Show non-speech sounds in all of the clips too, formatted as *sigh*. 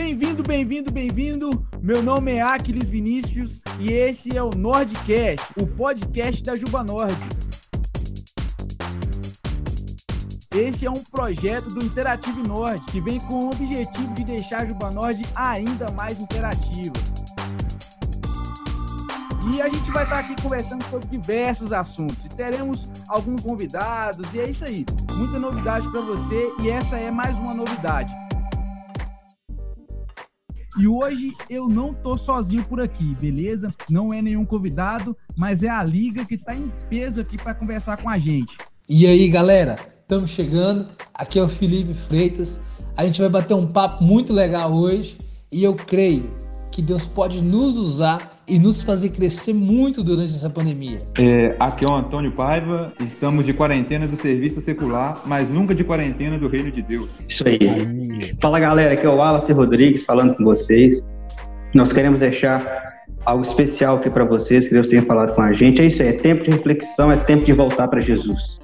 Bem-vindo, bem-vindo, bem-vindo. Meu nome é Aquiles Vinícius e esse é o Nordcast, o podcast da Juba Nord. Esse é um projeto do Interativo Nord que vem com o objetivo de deixar a Juba Nord ainda mais interativa. E a gente vai estar aqui conversando sobre diversos assuntos. E teremos alguns convidados e é isso aí. Muita novidade para você e essa é mais uma novidade. E hoje eu não tô sozinho por aqui, beleza? Não é nenhum convidado, mas é a liga que tá em peso aqui para conversar com a gente. E aí, galera? Estamos chegando. Aqui é o Felipe Freitas. A gente vai bater um papo muito legal hoje e eu creio que Deus pode nos usar e nos fazer crescer muito durante essa pandemia. É, aqui é o Antônio Paiva, estamos de quarentena do serviço secular, mas nunca de quarentena do reino de Deus. Isso aí. Fala galera, aqui é o Wallace Rodrigues falando com vocês. Nós queremos deixar algo especial aqui para vocês, que Deus tenha falado com a gente. É isso aí, é tempo de reflexão, é tempo de voltar para Jesus.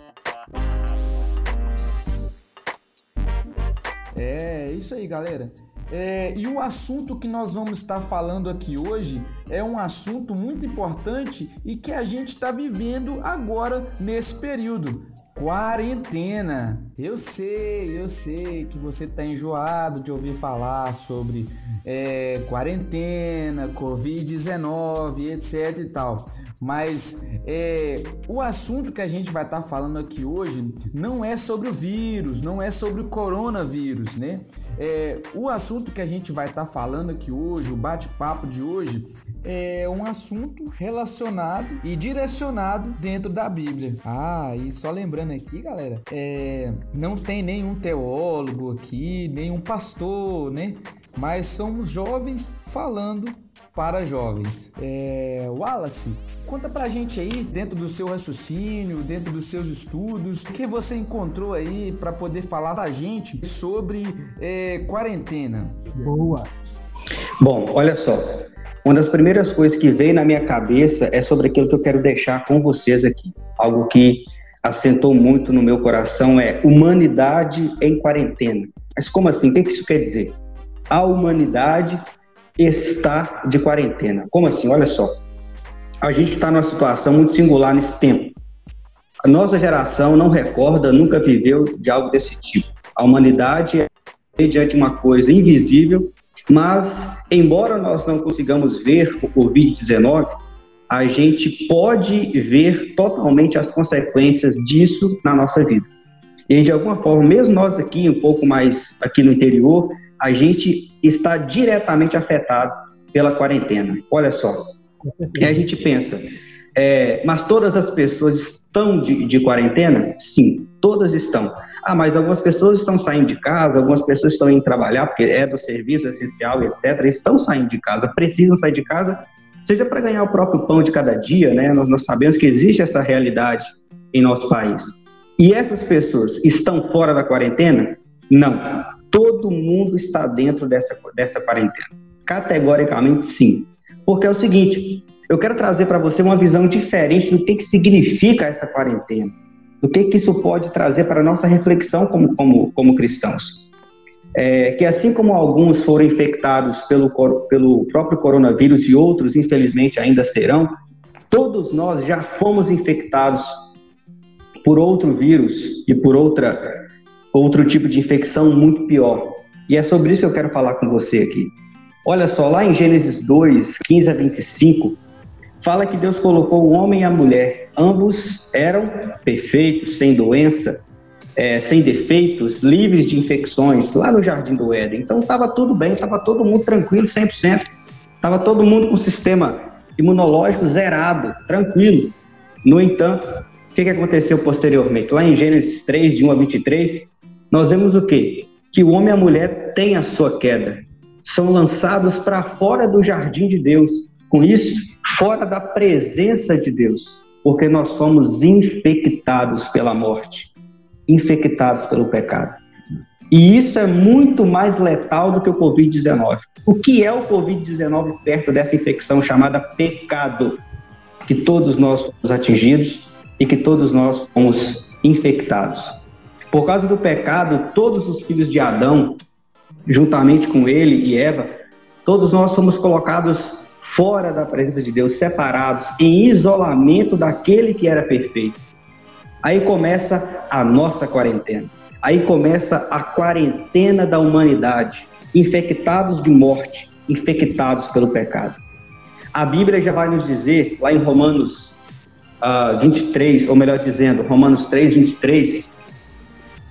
É, isso aí, galera. É, e o assunto que nós vamos estar falando aqui hoje é um assunto muito importante e que a gente está vivendo agora nesse período. Quarentena. Eu sei, eu sei que você está enjoado de ouvir falar sobre é, quarentena, Covid-19, etc e tal. Mas é, o assunto que a gente vai estar tá falando aqui hoje não é sobre o vírus, não é sobre o coronavírus, né? É, o assunto que a gente vai estar tá falando aqui hoje, o bate-papo de hoje, é um assunto relacionado e direcionado dentro da Bíblia. Ah, e só lembrando aqui, galera, é, não tem nenhum teólogo aqui, nenhum pastor, né? Mas somos jovens falando para jovens. É, Wallace, Conta pra gente aí, dentro do seu raciocínio, dentro dos seus estudos, o que você encontrou aí para poder falar pra gente sobre é, quarentena. Boa. Bom, olha só. Uma das primeiras coisas que veio na minha cabeça é sobre aquilo que eu quero deixar com vocês aqui. Algo que assentou muito no meu coração é humanidade em quarentena. Mas como assim? O que isso quer dizer? A humanidade está de quarentena. Como assim? Olha só a gente está numa situação muito singular nesse tempo. A nossa geração não recorda, nunca viveu de algo desse tipo. A humanidade é diante de uma coisa invisível, mas, embora nós não consigamos ver o Covid-19, a gente pode ver totalmente as consequências disso na nossa vida. E, de alguma forma, mesmo nós aqui, um pouco mais aqui no interior, a gente está diretamente afetado pela quarentena. Olha só, e a gente pensa, é, mas todas as pessoas estão de, de, quarentena? Sim, todas estão. Ah, mas algumas pessoas estão saindo de casa, algumas pessoas estão indo trabalhar, porque é do serviço essencial, etc. Estão saindo de casa, precisam sair de casa, seja para ganhar o próprio pão de cada dia, né? Nós, nós sabemos que existe essa realidade em nosso país. E essas pessoas estão fora da quarentena? Não. Todo mundo está dentro dessa, dessa quarentena. Categoricamente, sim. Porque é o seguinte, eu quero trazer para você uma visão diferente do que, que significa essa quarentena, do que, que isso pode trazer para a nossa reflexão como, como, como cristãos. É, que assim como alguns foram infectados pelo, pelo próprio coronavírus e outros, infelizmente, ainda serão, todos nós já fomos infectados por outro vírus e por outra, outro tipo de infecção muito pior. E é sobre isso que eu quero falar com você aqui. Olha só, lá em Gênesis 2, 15 a 25, fala que Deus colocou o homem e a mulher. Ambos eram perfeitos, sem doença, é, sem defeitos, livres de infecções, lá no Jardim do Éden. Então estava tudo bem, estava todo mundo tranquilo, 100%. Estava todo mundo com o sistema imunológico zerado, tranquilo. No entanto, o que, que aconteceu posteriormente? Lá em Gênesis 3, de 1 a 23, nós vemos o quê? Que o homem e a mulher têm a sua queda são lançados para fora do jardim de Deus. Com isso, fora da presença de Deus, porque nós fomos infectados pela morte, infectados pelo pecado. E isso é muito mais letal do que o Covid-19. O que é o Covid-19 perto dessa infecção chamada pecado? Que todos nós fomos atingidos e que todos nós fomos infectados. Por causa do pecado, todos os filhos de Adão juntamente com ele e Eva, todos nós fomos colocados fora da presença de Deus, separados, em isolamento daquele que era perfeito. Aí começa a nossa quarentena. Aí começa a quarentena da humanidade, infectados de morte, infectados pelo pecado. A Bíblia já vai nos dizer, lá em Romanos uh, ah, 23, ou melhor dizendo, Romanos 3, 23,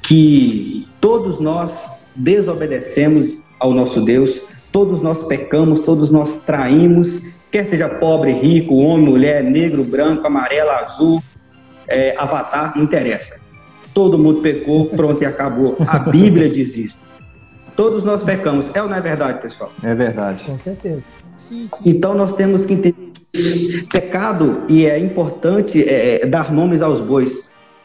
que todos nós desobedecemos ao nosso Deus, todos nós pecamos, todos nós traímos, quer seja pobre, rico, homem, mulher, negro, branco, amarelo, azul, é, avatar, não interessa. Todo mundo pecou, pronto e acabou. A Bíblia diz isso. Todos nós pecamos. É ou não é verdade, pessoal? É verdade. Com certeza. Sim, sim. Então nós temos que entender pecado, e é importante é, dar nomes aos bois.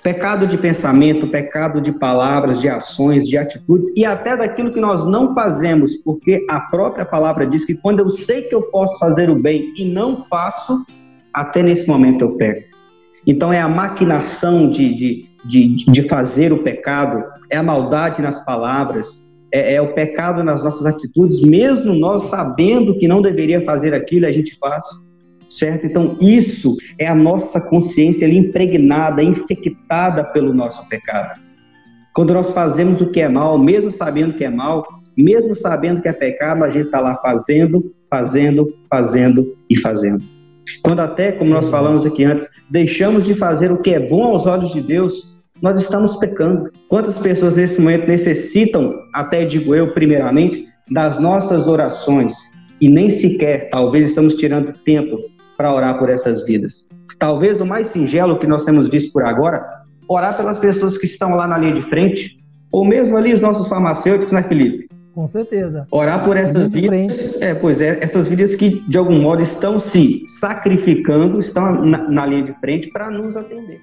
Pecado de pensamento, pecado de palavras, de ações, de atitudes e até daquilo que nós não fazemos, porque a própria palavra diz que quando eu sei que eu posso fazer o bem e não faço, até nesse momento eu peco. Então é a maquinação de, de, de, de fazer o pecado, é a maldade nas palavras, é, é, o pecado nas nossas atitudes, mesmo nós sabendo que não deveria fazer aquilo, a gente faz certo? Então, isso é a nossa consciência ali impregnada, infectada pelo nosso pecado. Quando nós fazemos o que é mal, mesmo sabendo que é mal, mesmo sabendo que é pecado, a gente está lá fazendo, fazendo, fazendo e fazendo. Quando até, como nós falamos aqui antes, deixamos de fazer o que é bom aos olhos de Deus, nós estamos pecando. Quantas pessoas nesse momento necessitam, até digo eu primeiramente, das nossas orações e nem sequer, talvez, estamos tirando tempo para orar por essas vidas. Talvez o mais singelo que nós temos visto por agora, orar pelas pessoas que estão lá na linha de frente, ou mesmo ali os nossos farmacêuticos, né, Felipe? Com certeza. Orar por essas vidas. É, pois é, essas vidas que de algum modo estão se sacrificando, estão na, na linha de frente para nos atender.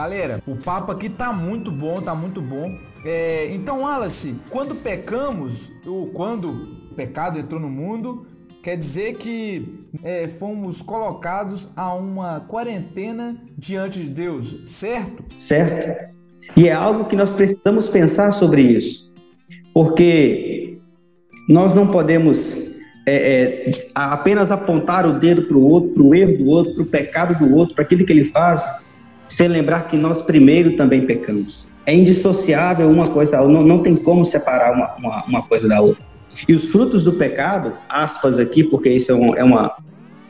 Galera, o papo aqui tá muito bom, tá muito bom. É, então, Wallace, quando pecamos, ou quando o pecado entrou no mundo, quer dizer que é, fomos colocados a uma quarentena diante de Deus, certo? Certo. E é algo que nós precisamos pensar sobre isso, porque nós não podemos é, é, apenas apontar o dedo para o outro, para o erro do outro, para o pecado do outro, para aquilo que ele faz sem lembrar que nós primeiro também pecamos. É indissociável uma coisa, não, não tem como separar uma, uma, uma, coisa da outra. E os frutos do pecado, aspas aqui, porque isso é, um, é uma,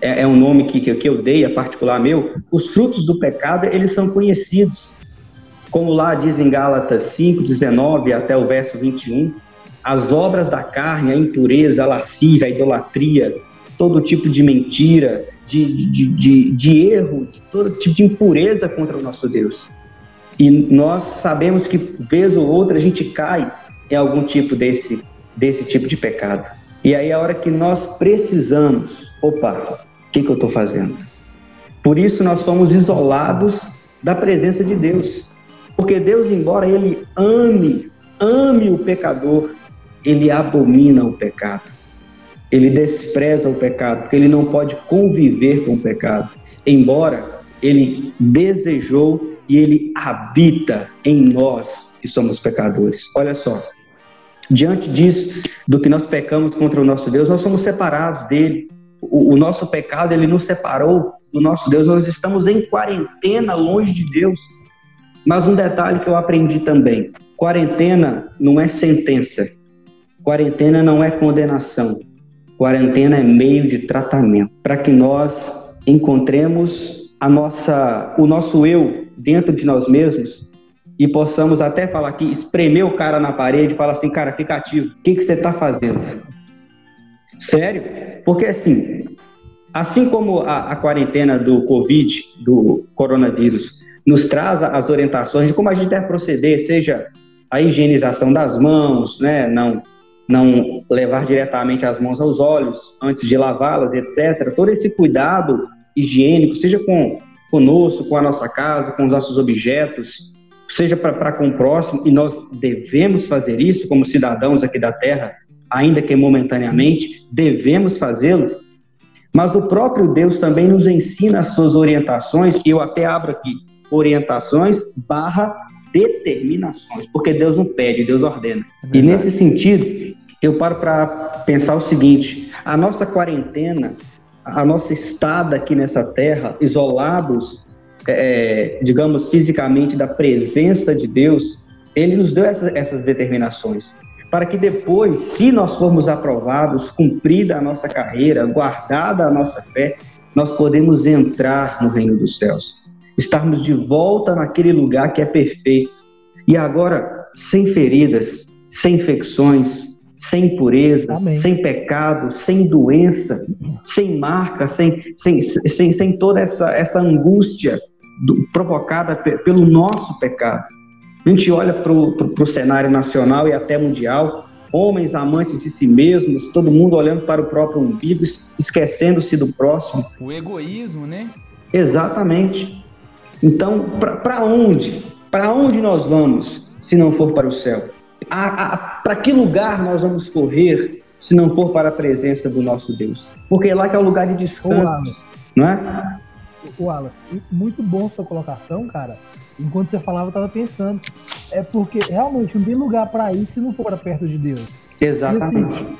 é, é, um nome que, que, eu dei, é particular meu, os frutos do pecado, eles são conhecidos. Como lá diz em Gálatas 5, 19 até o verso 21, as obras da carne, a impureza, a lascívia, a idolatria, todo tipo de mentira, de, de, de, de erro, de todo tipo de impureza contra o nosso Deus. E nós sabemos que, vez ou outra, a gente cai em algum tipo desse, desse tipo de pecado. E aí, a hora que nós precisamos, opa, o que, que eu estou fazendo? Por isso, nós somos isolados da presença de Deus. Porque Deus, embora Ele ame, ame o pecador, Ele abomina o pecado ele despreza o pecado, porque ele não pode conviver com o pecado, embora ele desejou e ele habita em nós que somos pecadores. Olha só, diante disso, do que nós pecamos contra o nosso Deus, nós somos separados dele. O, o nosso pecado, ele nos separou do nosso Deus, nós estamos em quarentena longe de Deus. Mas um detalhe que eu aprendi também: quarentena não é sentença, quarentena não é condenação. Quarentena é meio de tratamento para que nós encontremos a nossa, o nosso eu dentro de nós mesmos e possamos até falar aqui, espremer o cara na parede e falar assim, cara, fica ativo, o que, que você está fazendo? Sério? Porque assim, assim como a, a, quarentena do Covid, do coronavírus, nos traz as orientações de como a gente deve proceder, seja a higienização das mãos, né, não não levar diretamente as mãos aos olhos antes de lavá-las, etc. Todo esse cuidado higiênico, seja com conosco, com a nossa casa, com os nossos objetos, seja para com o próximo, e nós devemos fazer isso como cidadãos aqui da terra, ainda que momentaneamente, devemos fazê-lo, mas o próprio Deus também nos ensina as suas orientações, e eu até abro aqui, orientações barra determinações, porque Deus não pede, Deus ordena. É e nesse sentido, eu paro para pensar o seguinte: a nossa quarentena, a nossa estada aqui nessa terra, isolados, é, digamos, fisicamente da presença de Deus, ele nos deu essas, essas determinações para que depois, se nós formos aprovados, cumprida a nossa carreira, guardada a nossa fé, nós podemos entrar no reino dos céus, estarmos de volta naquele lugar que é perfeito. E agora, sem feridas, sem infecções, sem impureza, Amém. sem pecado, sem doença, sem marca, sem, sem, sem, sem toda essa, essa angústia do, provocada pelo nosso pecado. A gente olha para o cenário nacional e até mundial, homens amantes de si mesmos, todo mundo olhando para o próprio umbigo, esquecendo-se do próximo. O egoísmo, né? Exatamente. Então, para onde? Para onde nós vamos se não for para o céu? Para que lugar nós vamos correr se não for para a presença do nosso Deus? Porque é lá que é o lugar de descanso, não é? O Wallace, muito bom sua colocação, cara. Enquanto você falava, eu tava pensando. É porque realmente não tem lugar para ir se não for para perto de Deus. Exatamente. E, assim,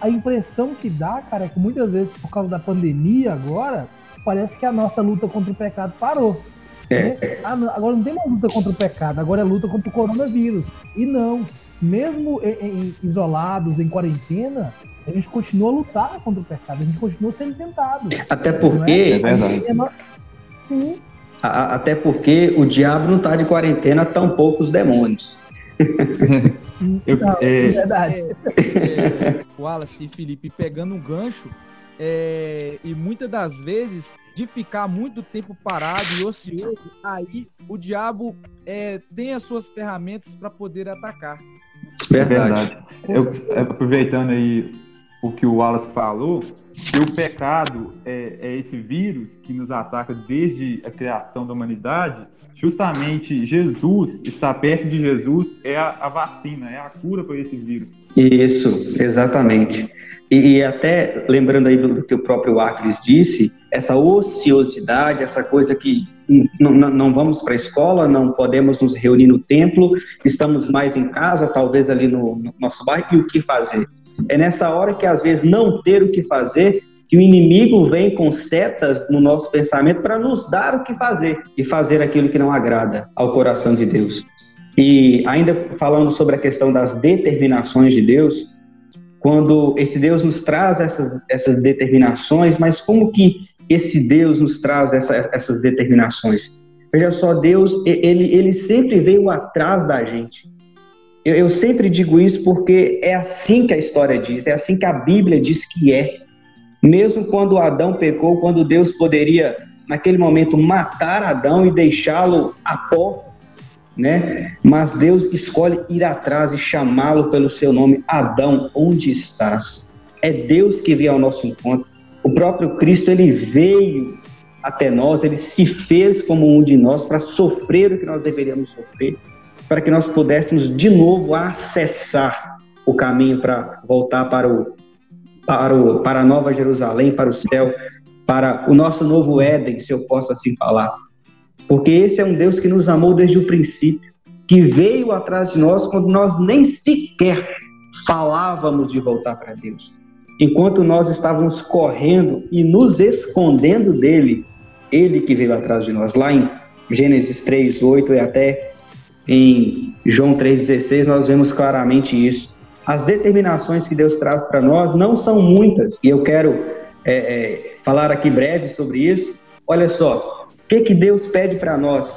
a impressão que dá, cara, é que muitas vezes, por causa da pandemia agora, parece que a nossa luta contra o pecado parou. É. Né? Ah, agora não tem mais luta contra o pecado, agora é luta contra o coronavírus. E não, mesmo em, em, isolados, em quarentena, a gente continua a lutar contra o pecado, a gente continua sendo tentado. Até porque. É, é. A, até porque o diabo não está de quarentena, tampouco os demônios. *laughs* Eu, não, é, é verdade. É, é, Wallace e Felipe pegando um gancho, é, e muitas das vezes de ficar muito tempo parado e ocioso, aí o diabo é, tem as suas ferramentas para poder atacar. Verdade. Eu, aproveitando aí o que o Wallace falou, que o pecado é, é, esse vírus que nos ataca desde a criação da humanidade. Justamente Jesus, estar perto de Jesus é a, a vacina, é a cura para esse vírus. Isso, exatamente. E, e até lembrando aí do que o próprio Acres disse, essa ociosidade, essa coisa que não, não vamos para a escola, não podemos nos reunir no templo, estamos mais em casa, talvez ali no, no nosso bairro, e o que fazer? É nessa hora que às vezes não ter o que fazer, que o inimigo vem com setas no nosso pensamento para nos dar o que fazer e fazer aquilo que não agrada ao coração de Deus. E ainda falando sobre a questão das determinações de Deus, quando esse Deus nos traz essas, essas determinações, mas como que esse Deus nos traz essa, essas determinações? Veja só, Deus, ele, ele sempre veio atrás da gente. Eu, eu sempre digo isso porque é assim que a história diz, é assim que a Bíblia diz que é. Mesmo quando Adão pecou, quando Deus poderia, naquele momento, matar Adão e deixá-lo a pó, né? Mas Deus escolhe ir atrás e chamá-lo pelo seu nome, Adão, onde estás? É Deus que veio ao nosso encontro. O próprio Cristo, ele veio até nós, ele se fez como um de nós para sofrer o que nós deveríamos sofrer para que nós pudéssemos de novo acessar o caminho para voltar para o para o para a Nova Jerusalém, para o céu, para o nosso novo Éden, se eu posso assim falar. Porque esse é um Deus que nos amou desde o princípio, que veio atrás de nós quando nós nem sequer falávamos de voltar para Deus. Enquanto nós estávamos correndo e nos escondendo dele, ele que veio atrás de nós. Lá em Gênesis 3, 8 e até em João 3,16, nós vemos claramente isso. As determinações que Deus traz para nós não são muitas, e eu quero é, é, falar aqui breve sobre isso. Olha só, o que, que Deus pede para nós?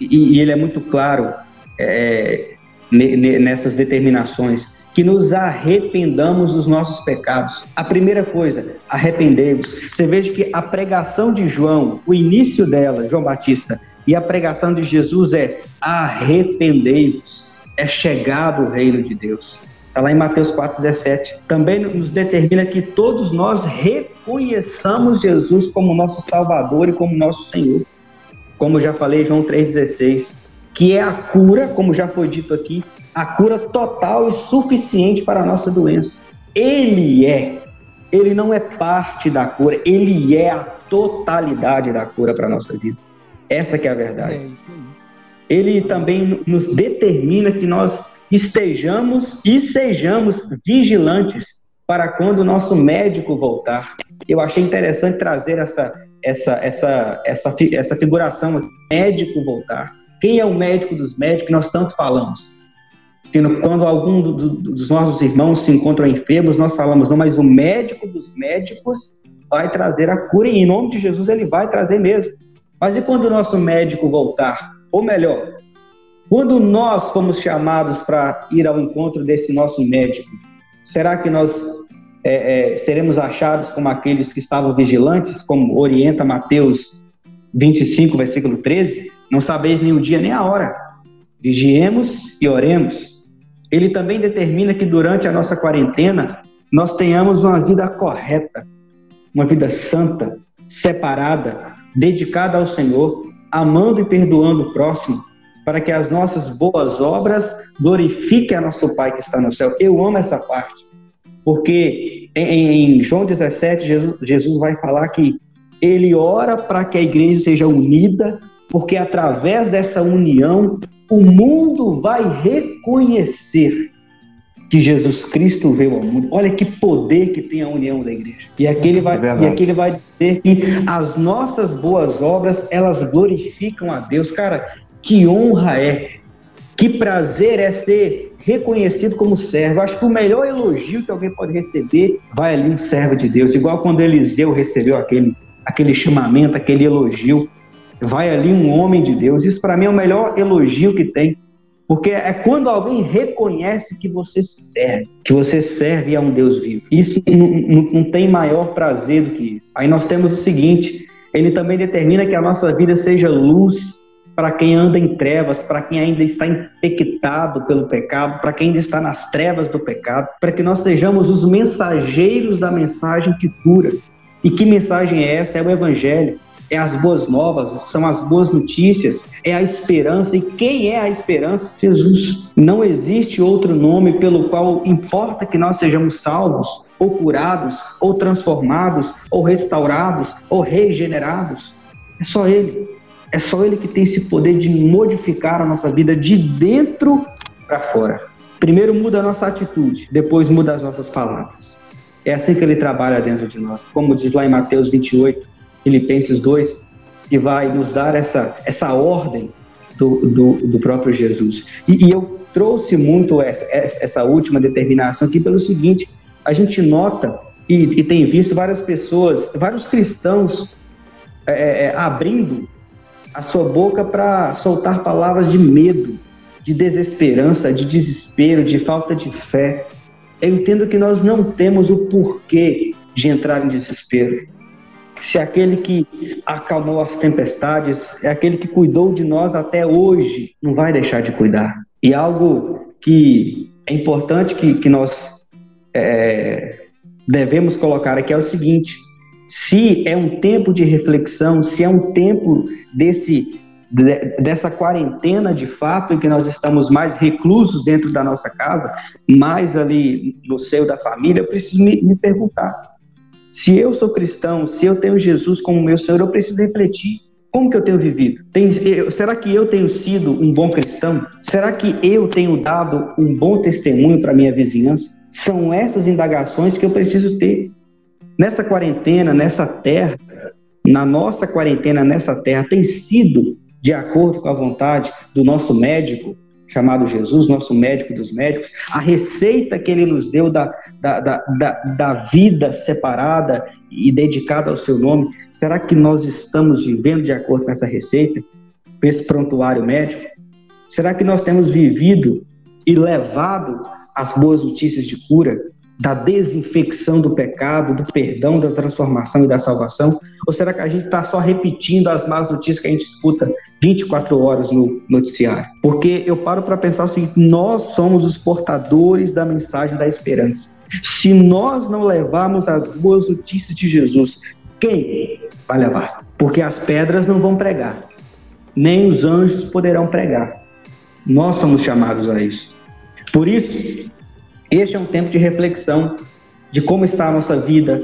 E, e, ele é muito claro é, nessas determinações que nos arrependamos dos nossos pecados. A primeira coisa, arrependemos. Você veja que a pregação de João, o início dela, João Batista, e a pregação de Jesus é: arrependei-vos, é chegado o reino de Deus. Está lá em Mateus 4,17. Também nos determina que todos nós reconheçamos Jesus como nosso Salvador e como nosso Senhor. Como já falei, João 3,16. Que é a cura, como já foi dito aqui, a cura total e suficiente para a nossa doença. Ele é. Ele não é parte da cura, ele é a totalidade da cura para a nossa vida. Essa que é a verdade. É isso aí. Ele também nos determina que nós estejamos e sejamos vigilantes para quando o nosso médico voltar. Eu achei interessante trazer essa, essa, essa, essa, essa figuração, médico voltar. Quem é o médico dos médicos? Nós tanto falamos. Quando algum do, do, dos nossos irmãos se encontram enfermos, nós falamos, não, mas o médico dos médicos vai trazer a cura, e em nome de Jesus ele vai trazer mesmo. Mas e quando o nosso médico voltar? Ou melhor, quando nós fomos chamados para ir ao encontro desse nosso médico, será que nós é, é, seremos achados como aqueles que estavam vigilantes, como orienta Mateus 25, versículo 13? Não sabeis nem o dia nem a hora. Vigiemos e oremos. Ele também determina que durante a nossa quarentena nós tenhamos uma vida correta, uma vida santa, separada, dedicada ao Senhor, amando e perdoando o próximo, para que as nossas boas obras glorifiquem a nosso Pai que está no céu. Eu amo essa parte, porque em, João 17, Jesus, Jesus vai falar que ele ora para que a igreja seja unida, porque através dessa união o mundo vai reconhecer que Jesus Cristo veio ao mundo. Olha que poder que tem a união da igreja. E aqui ele vai, é e aqui ele vai dizer que as nossas boas obras, elas glorificam a Deus. Cara, que honra é, que prazer é ser reconhecido como servo. Acho que o melhor elogio que alguém pode receber vai ali um servo de Deus, igual quando Eliseu recebeu aquele, aquele chamamento, aquele elogio. Vai ali um homem de Deus. Isso para mim é o melhor elogio que tem. Porque é quando alguém reconhece que você serve, que você serve a um Deus vivo. Isso não, não, não, tem maior prazer do que isso. Aí nós temos o seguinte: ele também determina que a nossa vida seja luz para quem anda em trevas, para quem ainda está infectado pelo pecado, para quem ainda está nas trevas do pecado, para que nós sejamos os mensageiros da mensagem que cura. E que mensagem é essa? É o Evangelho é as boas novas, são as boas notícias, é a esperança. E quem é a esperança? Jesus. Não existe outro nome pelo qual importa que nós sejamos salvos, ou curados, ou transformados, ou restaurados, ou regenerados. É só Ele. É só Ele que tem esse poder de modificar a nossa vida de dentro para fora. Primeiro muda a nossa atitude, depois muda as nossas palavras. É assim que ele trabalha dentro de nós. Como diz lá em Mateus 28, Filipenses 2, que vai nos dar essa, essa ordem do, do, do próprio Jesus. E, e, eu trouxe muito essa, essa última determinação aqui pelo seguinte: a gente nota e, e tem visto várias pessoas, vários cristãos é, é, é abrindo a sua boca para soltar palavras de medo, de desesperança, de desespero, de falta de fé. Eu entendo que nós não temos o porquê de entrar em desespero se aquele que acalmou as tempestades é aquele que cuidou de nós até hoje, não vai deixar de cuidar. E algo que é importante que, que nós é, devemos colocar aqui é o seguinte: se é um tempo de reflexão, se é um tempo desse dessa quarentena de fato em que nós estamos mais reclusos dentro da nossa casa, mais ali no seio da família, eu preciso me, me perguntar se eu sou cristão, se eu tenho Jesus como meu Senhor, eu preciso refletir como que eu tenho vivido? Tem, eu, será que eu tenho sido um bom cristão? Será que eu tenho dado um bom testemunho para minha vizinhança? São essas indagações que eu preciso ter. Nessa quarentena, nessa terra, na nossa quarentena, nessa terra, tem sido de acordo com a vontade do nosso médico, chamado Jesus, nosso médico dos médicos, a receita que ele nos deu da, da, da, da, da vida separada e dedicada ao seu nome, será que nós estamos vivendo de acordo com essa receita, com esse prontuário médico? Será que nós temos vivido e levado as boas notícias de cura da desinfecção do pecado, do perdão, da transformação e da salvação? Ou será que a gente está só repetindo as más notícias que a gente escuta 24 horas no noticiário? Porque eu paro para pensar o seguinte: nós somos os portadores da mensagem da esperança. Se nós não levarmos as boas notícias de Jesus, quem vai levar? Porque as pedras não vão pregar, nem os anjos poderão pregar. Nós somos chamados a isso. Por isso, este é um tempo de reflexão de como está a nossa vida,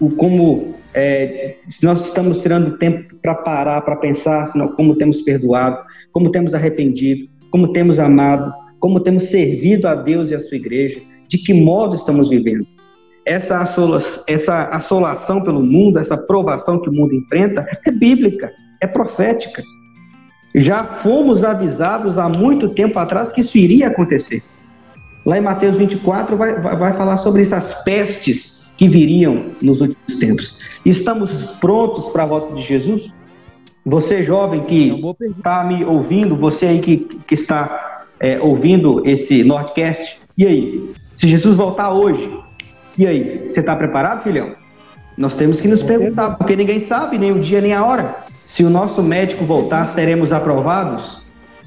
o como é, se nós estamos tirando tempo para parar, para pensar como temos perdoado, como temos arrependido, como temos amado, como temos servido a Deus e a sua igreja, de que modo estamos vivendo. Essa, assola, essa assolação pelo mundo, essa provação que o mundo enfrenta, é bíblica, é profética. Já fomos avisados há muito tempo atrás que isso iria acontecer. Lá em Mateus 24 vai, vai, vai falar sobre essas pestes que viriam nos últimos tempos. Estamos prontos para a volta de Jesus? Você, jovem que está me ouvindo, você aí que, que está é, ouvindo esse Nordcast, e aí? Se Jesus voltar hoje, e aí? Você está preparado, filhão? Nós temos que nos perguntar, porque ninguém sabe nem o dia nem a hora. Se o nosso médico voltar, seremos aprovados?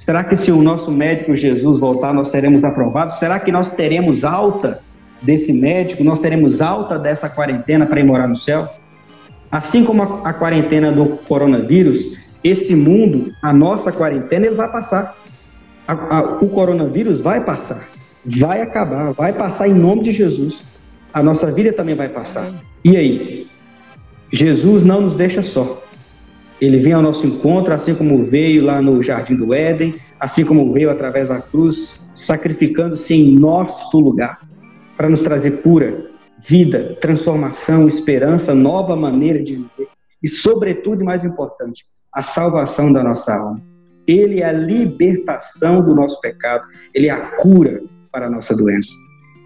Será que se o nosso médico Jesus voltar, nós seremos aprovados? Será que nós teremos alta desse médico, nós teremos alta dessa quarentena para ir morar no céu? Assim como a, a quarentena do coronavírus, esse mundo, a nossa quarentena, ele vai passar. A, a, o coronavírus vai passar, vai acabar, vai passar em nome de Jesus. A nossa vida também vai passar. E aí? Jesus não nos deixa só. Ele vem ao nosso encontro, assim como veio lá no Jardim do Éden, assim como veio através da cruz, sacrificando-se em nosso lugar para nos trazer cura, vida, transformação, esperança, nova maneira de viver e, sobretudo, e mais importante, a salvação da nossa alma. Ele é a libertação do nosso pecado, ele é a cura para a nossa doença.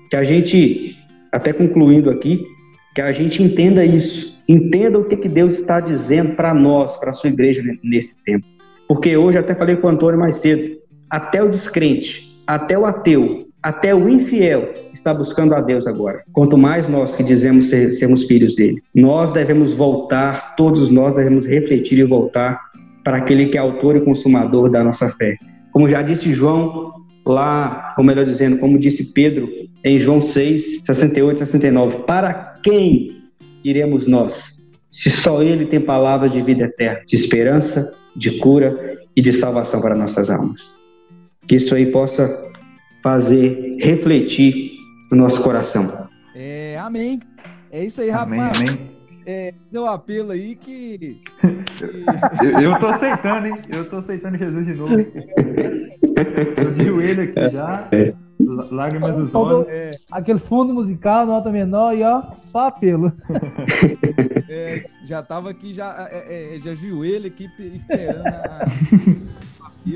Que a gente, até concluindo aqui, que a gente entenda isso, entenda o que, que Deus está dizendo para nós, para a sua igreja nesse tempo. Porque hoje, até falei com o Antônio mais cedo, até o descrente, até o ateu, até o infiel está buscando a Deus agora. Quanto mais nós que dizemos ser, sermos filhos dele. Nós devemos voltar, todos nós devemos refletir e voltar para aquele que é autor e consumador da nossa fé. Como já disse João lá, ou melhor dizendo, como disse Pedro em João 6, 68 e 69, para quem iremos nós? Se só ele tem palavras de vida eterna, de esperança, de cura e de salvação para nossas almas. Que isso aí possa fazer refletir no nosso coração. É, amém. É isso aí, amém, rapaz. Amém. É, deu apelo aí que. que... eu, eu tô aceitando, hein? Eu tô aceitando Jesus de novo. *laughs* Eu de joelho aqui já. É. Lágrimas dos olhos. É. Aquele fundo musical, nota menor e ó, só apelo. *laughs* É, já tava aqui, já, é, é já joelho aqui esperando a,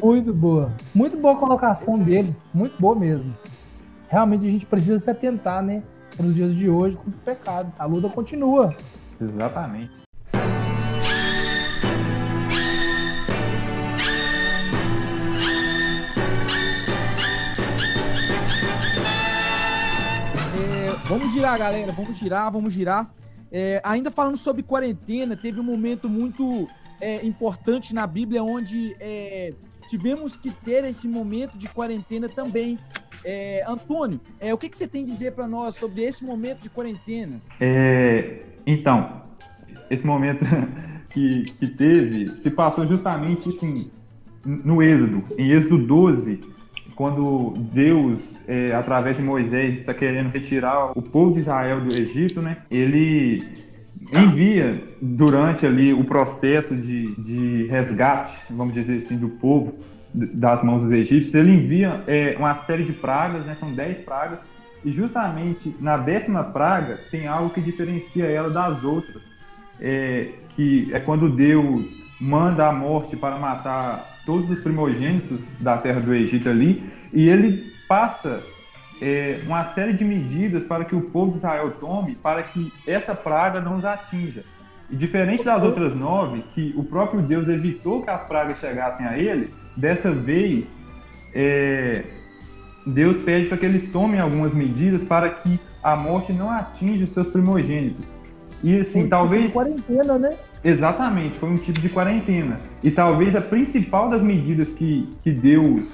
muito boa. Muito boa colocação dele. Muito boa mesmo. Realmente a gente precisa se atentar, né? Nos dias de hoje contra o pecado. A luta continua. Exatamente. Vamos girar, galera. Vamos girar, vamos girar. É, ainda falando sobre quarentena, teve um momento muito é, importante na Bíblia onde é, tivemos que ter esse momento de quarentena também. É, Antônio, é, o que, que, você tem a dizer para nós sobre esse momento de quarentena? É, então, esse momento *laughs* que, que teve se passou justamente assim, no Êxodo, em Êxodo 12, quando Deus, é, através de Moisés, está querendo retirar o povo de Israel do Egito, né? Ele envia durante ali o processo de, de resgate, vamos dizer assim, do povo das mãos dos egípcios, ele envia é, uma série de pragas, né, são dez pragas, e justamente na décima praga tem algo que diferencia ela das outras, é, que é quando Deus manda a morte para matar todos os primogênitos da terra do Egito ali, e ele passa é, uma série de medidas para que o povo de Israel tome para que essa praga não os atinja. E diferente das outras nove, que o próprio Deus evitou que as pragas chegassem a ele, dessa vez é, Deus pede para que eles tomem algumas medidas para que a morte não atinja os seus primogênitos. E assim, talvez. Tipo de quarentena, né? Exatamente, foi um tipo de quarentena. E talvez a principal das medidas que, que Deus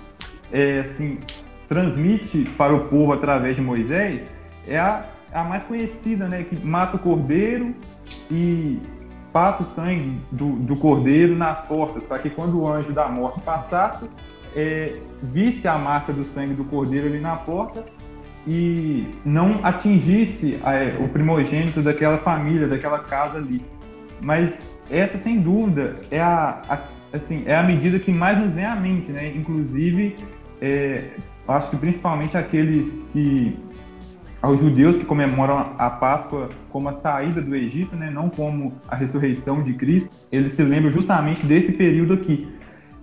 é, assim, transmite para o povo através de Moisés é a, a mais conhecida, né? Que mata o cordeiro e passa o sangue do, do cordeiro nas portas, para que quando o anjo da morte passasse, é, visse a marca do sangue do cordeiro ali na porta e não atingisse é, o primogênito daquela família, daquela casa ali. Mas essa, sem dúvida, é a, a assim, é a medida que mais nos vem à mente, né? Inclusive, é, acho que principalmente aqueles que aos judeus que comemoram a Páscoa como a saída do Egito, né, não como a ressurreição de Cristo, eles se lembram justamente desse período aqui.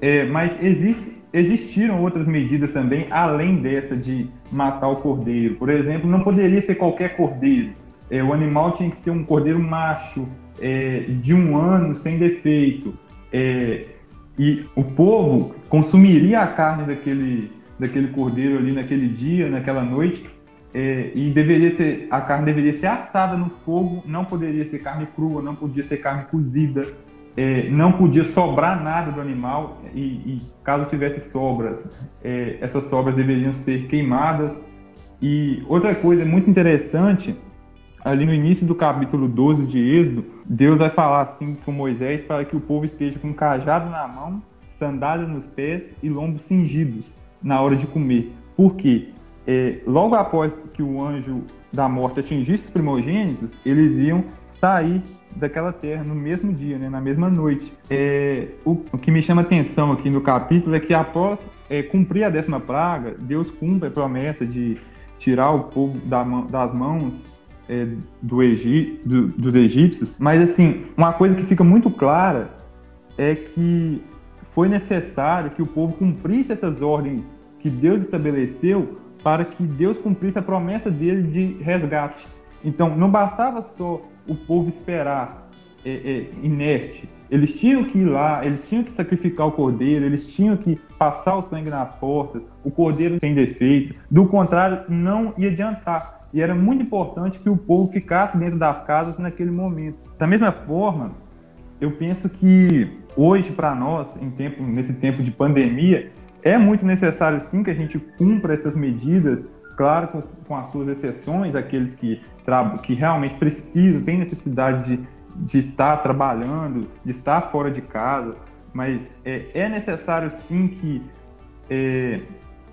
É, mas existe, existiram outras medidas também, além dessa de matar o cordeiro. Por exemplo, não poderia ser qualquer cordeiro. É, o animal tinha que ser um cordeiro macho, é, de um ano, sem defeito. É, e o povo consumiria a carne daquele, daquele cordeiro ali naquele dia, naquela noite, é, e deveria ter, a carne deveria ser assada no fogo, não poderia ser carne crua, não podia ser carne cozida, é, não podia sobrar nada do animal e, e caso tivesse sobras, é, essas sobras deveriam ser queimadas. E outra coisa muito interessante, ali no início do capítulo 12 de Êxodo, Deus vai falar assim com Moisés para que o povo esteja com cajado na mão, sandália nos pés e lombos cingidos na hora de comer. Por quê? É, logo após que o anjo da morte atingisse os primogênitos, eles iam sair daquela terra no mesmo dia, né, na mesma noite. É, o, o, que me chama atenção aqui no capítulo é que após é, cumprir a décima praga, Deus cumpre a promessa de tirar o povo da, das mãos é, do Egi, do, dos egípcios. Mas assim, uma coisa que fica muito clara é que foi necessário que o povo cumprisse essas ordens que Deus estabeleceu para que Deus cumprisse a promessa dele de resgate. Então, não bastava só o povo esperar é, é, inerte. Eles tinham que ir lá, eles tinham que sacrificar o cordeiro, eles tinham que passar o sangue nas portas, o cordeiro sem defeito. Do contrário, não ia adiantar. E era muito importante que o povo ficasse dentro das casas naquele momento. Da mesma forma, eu penso que hoje, para nós, em tempo, nesse tempo de pandemia, é muito necessário sim que a gente cumpra essas medidas, claro, com, com as suas exceções, aqueles que, que realmente precisam, têm necessidade de, de estar trabalhando, de estar fora de casa, mas é, é necessário sim que é,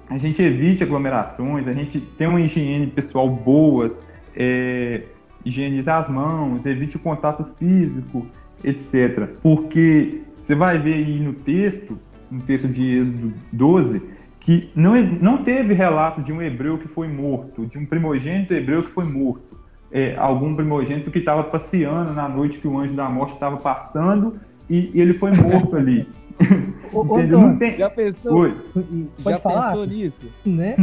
a gente evite aglomerações, a gente tenha uma higiene pessoal boa, é, higienizar as mãos, evite o contato físico, etc. Porque você vai ver aí no texto no texto de Êxodo 12, que não, não teve relato de um hebreu que foi morto, de um primogênito hebreu que foi morto. É, algum primogênito que estava passeando na noite que o anjo da morte estava passando e, e ele foi morto ali. *laughs* *laughs* Não tem... Já pensou? Já falar? pensou nisso? Né?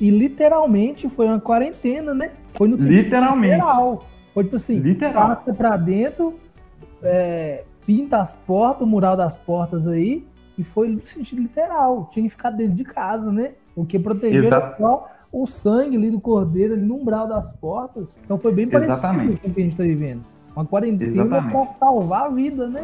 e literalmente foi uma quarentena, né? Foi no literalmente. literal. Foi tipo assim, Literal. passa pra dentro, é, pinta as portas, o mural das portas aí, e foi no sentido literal. Tinha que ficar dentro de casa, né? Porque proteger só o sangue ali do cordeiro ali no umbral das portas. Então foi bem parecido Exatamente. com o que a gente está vivendo. Uma quarentena para salvar a vida, né?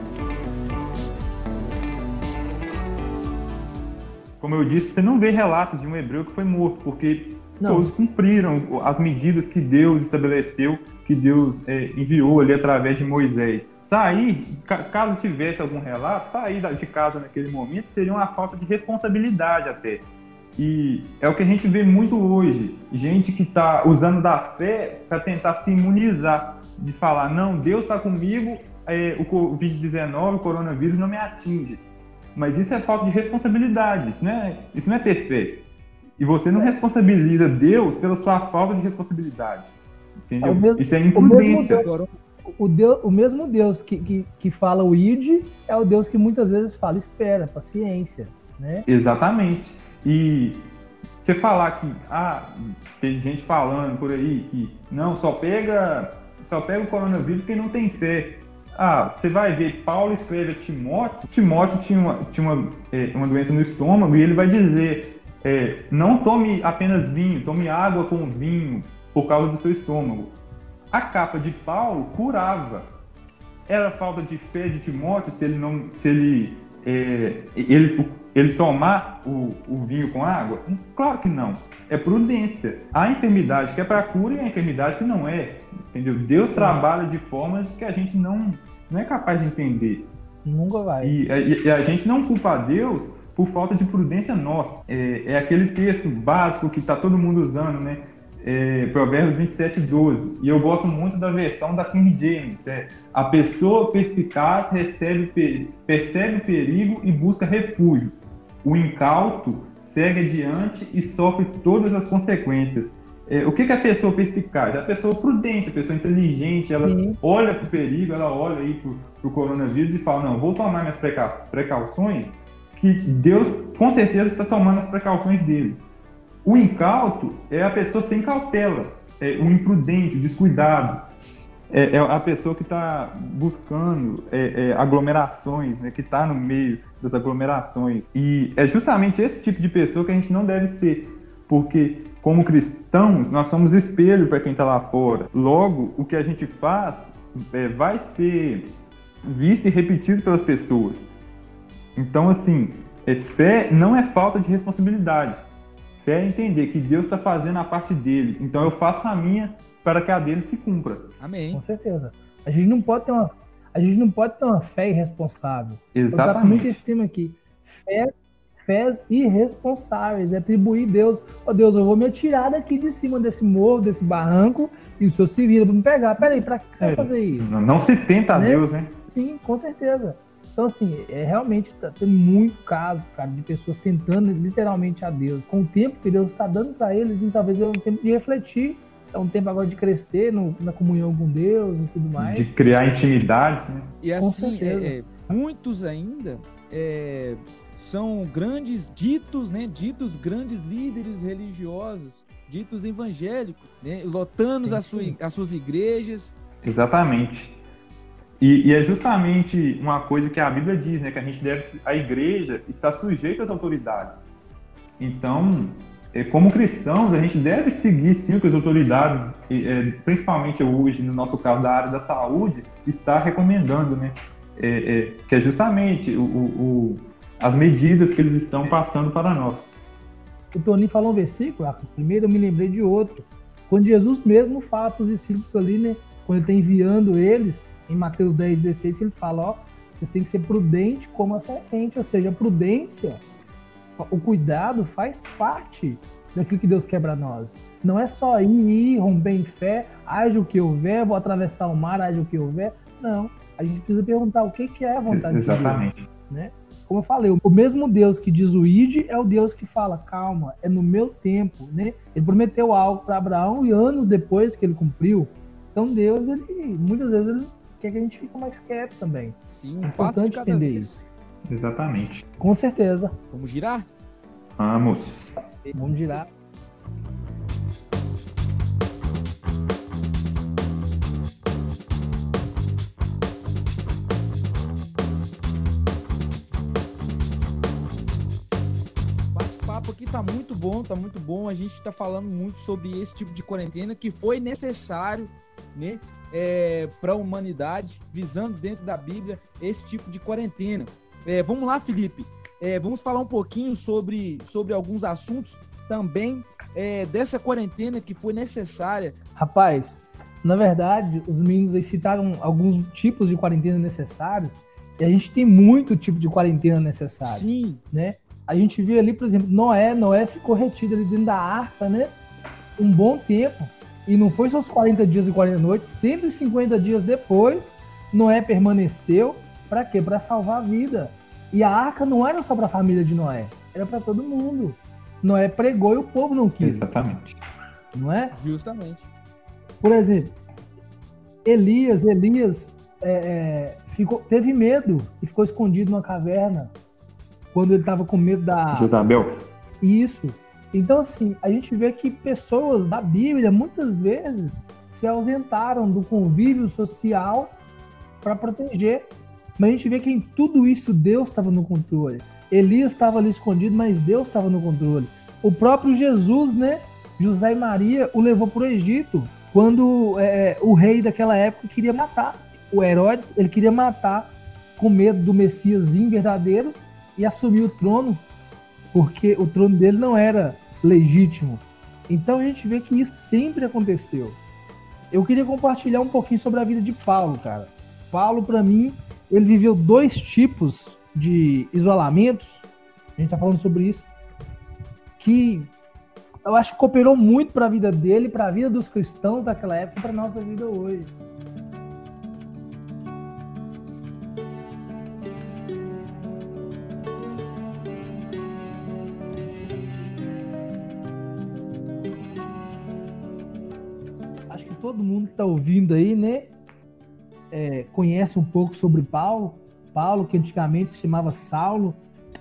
Como eu disse, você não vê relatos de um hebreu que foi morto, porque não. todos cumpriram as medidas que Deus estabeleceu, que Deus é, enviou ali através de Moisés sair, caso tivesse algum relato, sair de casa naquele momento seria uma falta de responsabilidade até. E é o que a gente vê muito hoje, gente que está usando da fé para tentar se imunizar, de falar, não, Deus está comigo, é, o Covid-19, o coronavírus não me atinge. Mas isso é falta de responsabilidade, isso não é, isso não é ter fé. E você não responsabiliza Deus pela sua falta de responsabilidade. Entendeu? É mesmo, isso é imprudência o, Deus, o mesmo Deus que, que, que fala o id é o Deus que muitas vezes fala espera, paciência, né? Exatamente. E você falar que ah, tem gente falando por aí que não só pega só pega o coronavírus quem não tem fé. Ah, você vai ver, Paulo escreve a Timóteo. Timóteo tinha uma, tinha uma, é, uma doença no estômago e ele vai dizer: é, não tome apenas vinho, tome água com vinho por causa do seu estômago. A capa de Paulo curava. Era falta de fé de Timóteo se ele não, se ele, é, ele, ele tomar o, o, vinho com água? Claro que não. É prudência. A enfermidade que é para cura e a enfermidade que não é. Entendeu? Deus trabalha de formas que a gente não, não é capaz de entender. Nunca vai. E, e, e a gente não culpa a Deus por falta de prudência nossa. É, é aquele texto básico que está todo mundo usando, né? É, Provérbios 27, 12. E eu gosto muito da versão da King James. É, a pessoa perspicaz recebe, percebe o perigo e busca refúgio. O incauto segue adiante e sofre todas as consequências. É, o que, que é a pessoa perspicaz? A pessoa prudente, a pessoa inteligente, ela Sim. olha para o perigo, ela olha aí para o coronavírus e fala, não, vou tomar minhas precauções, que Deus com certeza está tomando as precauções dele. O incauto é a pessoa sem cautela, é o imprudente, o descuidado. É, é a pessoa que está buscando é, é, aglomerações, né, que está no meio das aglomerações. E é justamente esse tipo de pessoa que a gente não deve ser, porque como cristãos nós somos espelho para quem está lá fora. Logo, o que a gente faz é, vai ser visto e repetido pelas pessoas. Então, assim, é, fé não é falta de responsabilidade. Fé é entender que Deus está fazendo a parte dele. Então eu faço a minha para que a dele se cumpra. Amém. Com certeza. A gente não pode ter uma, a gente não pode ter uma fé irresponsável. Exatamente. Eu muito esse tema aqui. Fé, fés irresponsáveis. É atribuir Deus. Ó oh, Deus, eu vou me atirar daqui de cima desse morro, desse barranco, e o senhor se vira para me pegar. Peraí, para que você é, vai fazer isso? Não, não se tenta a né? Deus, né? Sim, com certeza. Então, assim, é, realmente tá tendo muito caso, cara, de pessoas tentando literalmente a Deus. Com o tempo que Deus está dando para eles, talvez é um tempo de refletir, é um tempo agora de crescer no, na comunhão com Deus e tudo mais. De criar intimidade, né? E assim, é, é, muitos ainda é, são grandes, ditos, né? Ditos grandes líderes religiosos, ditos evangélicos, né? Lotando as, sua, as suas igrejas. Exatamente. E, e, é justamente uma coisa que a Bíblia diz, né? Que a gente deve, a igreja está sujeita às autoridades. Então, é, como cristãos, a gente deve seguir sim o que as autoridades, é, principalmente hoje, no nosso caso da área da saúde, está recomendando, né? É, é, que é justamente o, o, as medidas que eles estão passando para nós. O Tony falou um versículo, Arcos, primeiro eu me lembrei de outro. Quando Jesus mesmo fala para os discípulos ali, né? Quando ele está enviando eles, em Mateus 10, 16, que ele fala, ó, vocês têm que ser prudentes como a serpente, ou seja, a prudência, o cuidado faz parte daquilo que Deus quer para nós. Não é só ir, ir, romper em fé, haja o que houver, vou atravessar o mar, haja o que houver. Não, a gente precisa perguntar o que, que é a vontade Exatamente. de Deus. Né? Como eu falei, o mesmo Deus que diz o ide é o Deus que fala, calma, é no meu tempo. Né? Ele prometeu algo para Abraão e anos depois que ele cumpriu. Então Deus, ele muitas vezes ele quer que a gente fique mais quieto também. Sim, um é passo de cada vez. Isso. Exatamente. Com certeza. Vamos girar? Vamos. Vamos girar. Aqui tá muito bom, tá muito bom. A gente está falando muito sobre esse tipo de quarentena que foi necessário, né? é, para a humanidade, visando dentro da Bíblia esse tipo de quarentena. É, vamos lá, Felipe. É, vamos falar um pouquinho sobre, sobre alguns assuntos também é, dessa quarentena que foi necessária. Rapaz, na verdade, os meninos aí citaram alguns tipos de quarentena necessários e a gente tem muito tipo de quarentena necessária. Sim. Né? A gente vê ali, por exemplo, Noé, Noé ficou retido ali dentro da arca, né? Um bom tempo. E não foi só os 40 dias e 40 noites, 150 dias depois, Noé permaneceu. Para quê? Para salvar a vida. E a arca não era só para a família de Noé, era para todo mundo. Noé pregou e o povo não quis. Exatamente. Não é? Justamente. Por exemplo, Elias, Elias é, é, ficou, teve medo e ficou escondido numa caverna quando ele estava com medo da. Jezabel. Isso. Então, assim, a gente vê que pessoas da Bíblia muitas vezes se ausentaram do convívio social para proteger. Mas a gente vê que em tudo isso Deus estava no controle. Elias estava ali escondido, mas Deus estava no controle. O próprio Jesus, né? José e Maria o levou para o Egito quando é, o rei daquela época queria matar. O Herodes, ele queria matar com medo do Messias vir verdadeiro e assumir o trono porque o trono dele não era legítimo. Então a gente vê que isso sempre aconteceu. Eu queria compartilhar um pouquinho sobre a vida de Paulo, cara. Paulo, para mim, ele viveu dois tipos de isolamentos a gente tá falando sobre isso, que eu acho que cooperou muito para a vida dele, para a vida dos cristãos daquela época, para nossa vida hoje. Está ouvindo aí, né, é, conhece um pouco sobre Paulo. Paulo, que antigamente se chamava Saulo,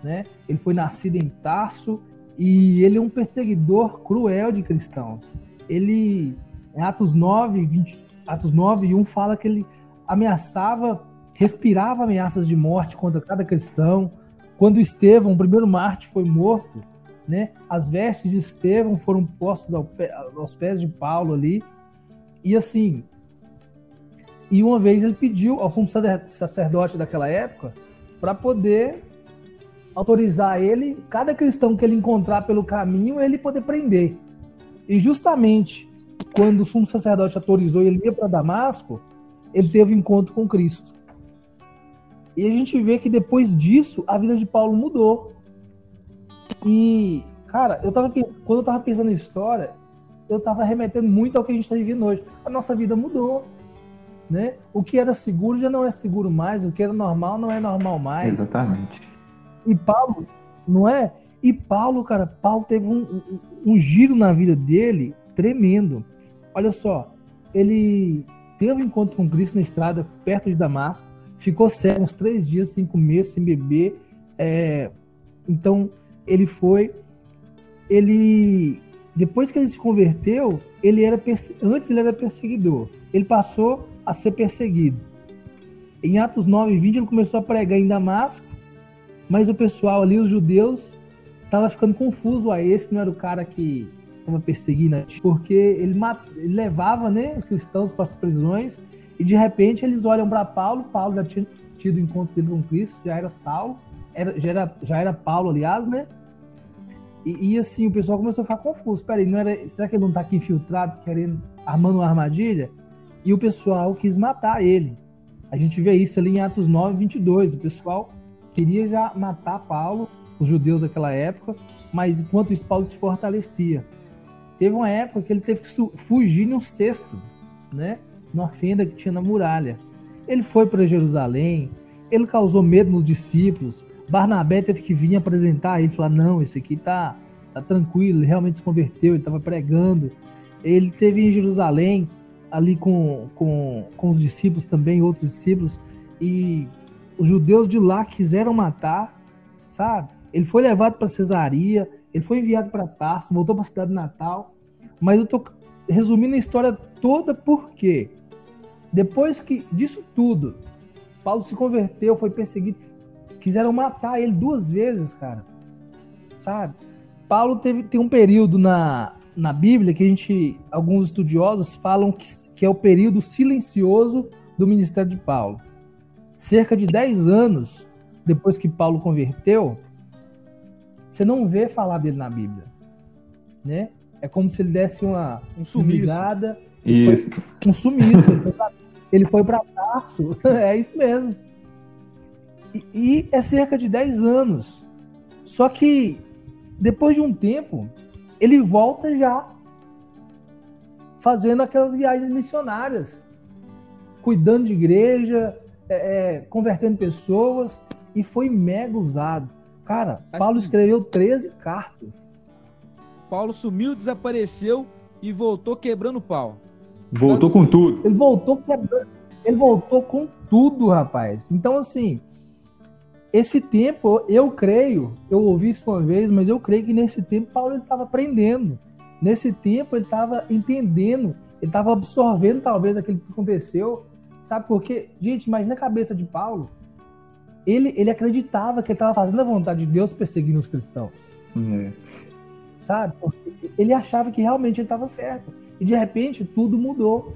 né? Ele foi nascido em Tarso e ele é um perseguidor cruel de cristãos. Ele, em Atos 9, 20, Atos 9 e 1, fala que ele ameaçava, respirava ameaças de morte contra cada cristão. Quando Estevão, o primeiro mártir, foi morto, né, as vestes de Estevão foram postas ao pé, aos pés de Paulo ali. E assim, e uma vez ele pediu ao sumo sacerdote daquela época para poder autorizar ele, cada cristão que ele encontrar pelo caminho, ele poder prender. E justamente quando o sumo sacerdote autorizou ele ir para Damasco, ele teve encontro com Cristo. E a gente vê que depois disso, a vida de Paulo mudou. E, cara, eu tava, quando eu tava pensando na história, eu tava remetendo muito ao que a gente está vivendo hoje. A nossa vida mudou. Né? O que era seguro já não é seguro mais, o que era normal não é normal mais. Exatamente. E Paulo, não é? E Paulo, cara, Paulo teve um, um, um giro na vida dele tremendo. Olha só, ele teve um encontro com Cristo na estrada perto de Damasco, ficou cego uns três dias sem comer, sem beber. É, então ele foi, ele depois que ele se converteu, ele era antes ele era perseguidor. Ele passou a ser perseguido. Em Atos 9 e 20 ele começou a pregar em Damasco mas o pessoal ali, os judeus, tava ficando confuso. Ah, esse não era o cara que estava perseguindo, porque ele, ele, levava né, os cristãos para as prisões e de repente eles olham para Paulo. Paulo já tinha tido encontro dele com Cristo, já era Saulo, era, já, era, já era Paulo, aliás, né? E, e, assim, o pessoal começou a ficar confuso. Peraí, não era, será que ele não está aqui infiltrado, querendo, armando uma armadilha? E o pessoal quis matar ele. A gente vê isso ali em Atos 9, 22. O pessoal queria já matar Paulo, os judeus daquela época, mas enquanto isso, Paulo se fortalecia. Teve uma época que ele teve que fugir num cesto, né? Numa fenda que tinha na muralha. Ele foi para Jerusalém, ele causou medo nos discípulos. Barnabé teve que vir apresentar ele, falar: não, esse aqui tá, tá tranquilo, ele realmente se converteu, ele estava pregando. Ele teve em Jerusalém, ali com, com, com os discípulos também, outros discípulos, e os judeus de lá quiseram matar, sabe? Ele foi levado para Cesaria, ele foi enviado para Tarso, voltou para a cidade natal. Mas eu tô resumindo a história toda porque depois que disso tudo, Paulo se converteu, foi perseguido, quiseram matar ele duas vezes, cara. Sabe? Paulo teve tem um período na, na Bíblia que a gente alguns estudiosos falam que, que é o período silencioso do ministério de Paulo cerca de 10 anos depois que Paulo converteu, você não vê falar dele na Bíblia, né? É como se ele desse uma um sumiço. Isso. um sumiço. ele foi para Tarso. *laughs* é isso mesmo. E, e é cerca de 10 anos. Só que depois de um tempo, ele volta já fazendo aquelas viagens missionárias, cuidando de igreja, é, é, convertendo pessoas e foi mega usado. Cara, assim, Paulo escreveu 13 cartas. Paulo sumiu, desapareceu e voltou quebrando pau. Voltou com tudo. Ele voltou quebrando. Ele voltou com tudo, rapaz. Então, assim, esse tempo, eu creio, eu ouvi isso uma vez, mas eu creio que nesse tempo Paulo estava aprendendo. Nesse tempo ele estava entendendo, ele estava absorvendo talvez aquilo que aconteceu Sabe por quê? Gente, imagina a cabeça de Paulo. Ele, ele acreditava que ele estava fazendo a vontade de Deus perseguindo os cristãos. É. Sabe? Porque ele achava que realmente ele estava certo. E de repente tudo mudou.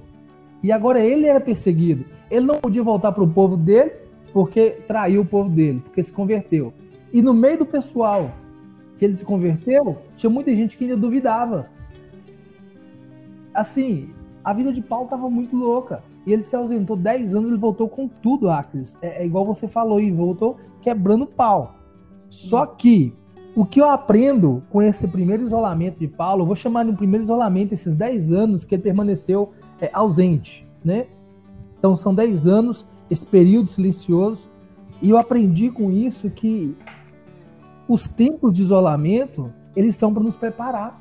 E agora ele era perseguido. Ele não podia voltar para o povo dele porque traiu o povo dele, porque se converteu. E no meio do pessoal que ele se converteu, tinha muita gente que ainda duvidava. Assim, a vida de Paulo estava muito louca. E ele se ausentou 10 anos, ele voltou com tudo, Acres. É, é igual você falou, e voltou quebrando pau. Só que o que eu aprendo com esse primeiro isolamento de Paulo, eu vou chamar de um primeiro isolamento, esses 10 anos que ele permaneceu é, ausente, né? Então são 10 anos, esse período silencioso, e eu aprendi com isso que os tempos de isolamento, eles são para nos preparar.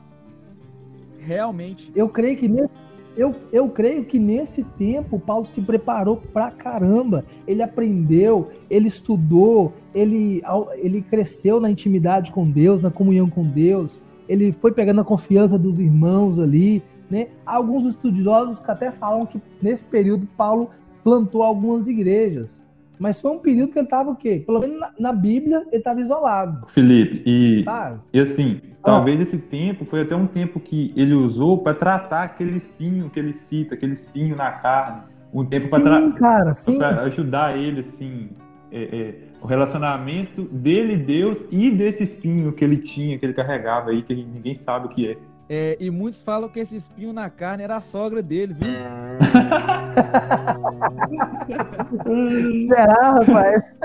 Realmente. Eu creio que nesse eu, eu creio que nesse tempo Paulo se preparou pra caramba. Ele aprendeu, ele estudou, ele, ele cresceu na intimidade com Deus, na comunhão com Deus. Ele foi pegando a confiança dos irmãos ali, né? Alguns estudiosos que até falam que nesse período Paulo plantou algumas igrejas. Mas foi um período que ele estava o quê? Pelo menos na, na Bíblia, ele estava isolado. Felipe, e, e assim, ah. talvez esse tempo foi até um tempo que ele usou para tratar aquele espinho que ele cita, aquele espinho na carne. Um tempo para ajudar ele, assim, é, é, o relacionamento dele Deus e desse espinho que ele tinha, que ele carregava aí, que ninguém sabe o que é. É, e muitos falam que esse espinho na carne era a sogra dele, viu? *laughs* Será, rapaz?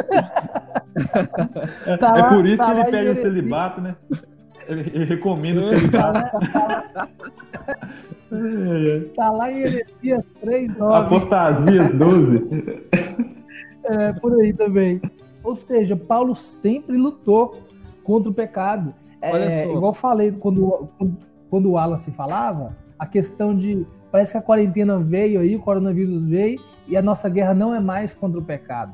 É, tá é por isso tá que ele pede o celibato, né? Ele, ele recomenda o celibato. Tá lá em Heresias 3, 9. Apostasias 12. É, por aí também. Ou seja, Paulo sempre lutou contra o pecado. É, igual eu falei quando, quando quando o Wallace falava, a questão de parece que a quarentena veio aí, o coronavírus veio e a nossa guerra não é mais contra o pecado.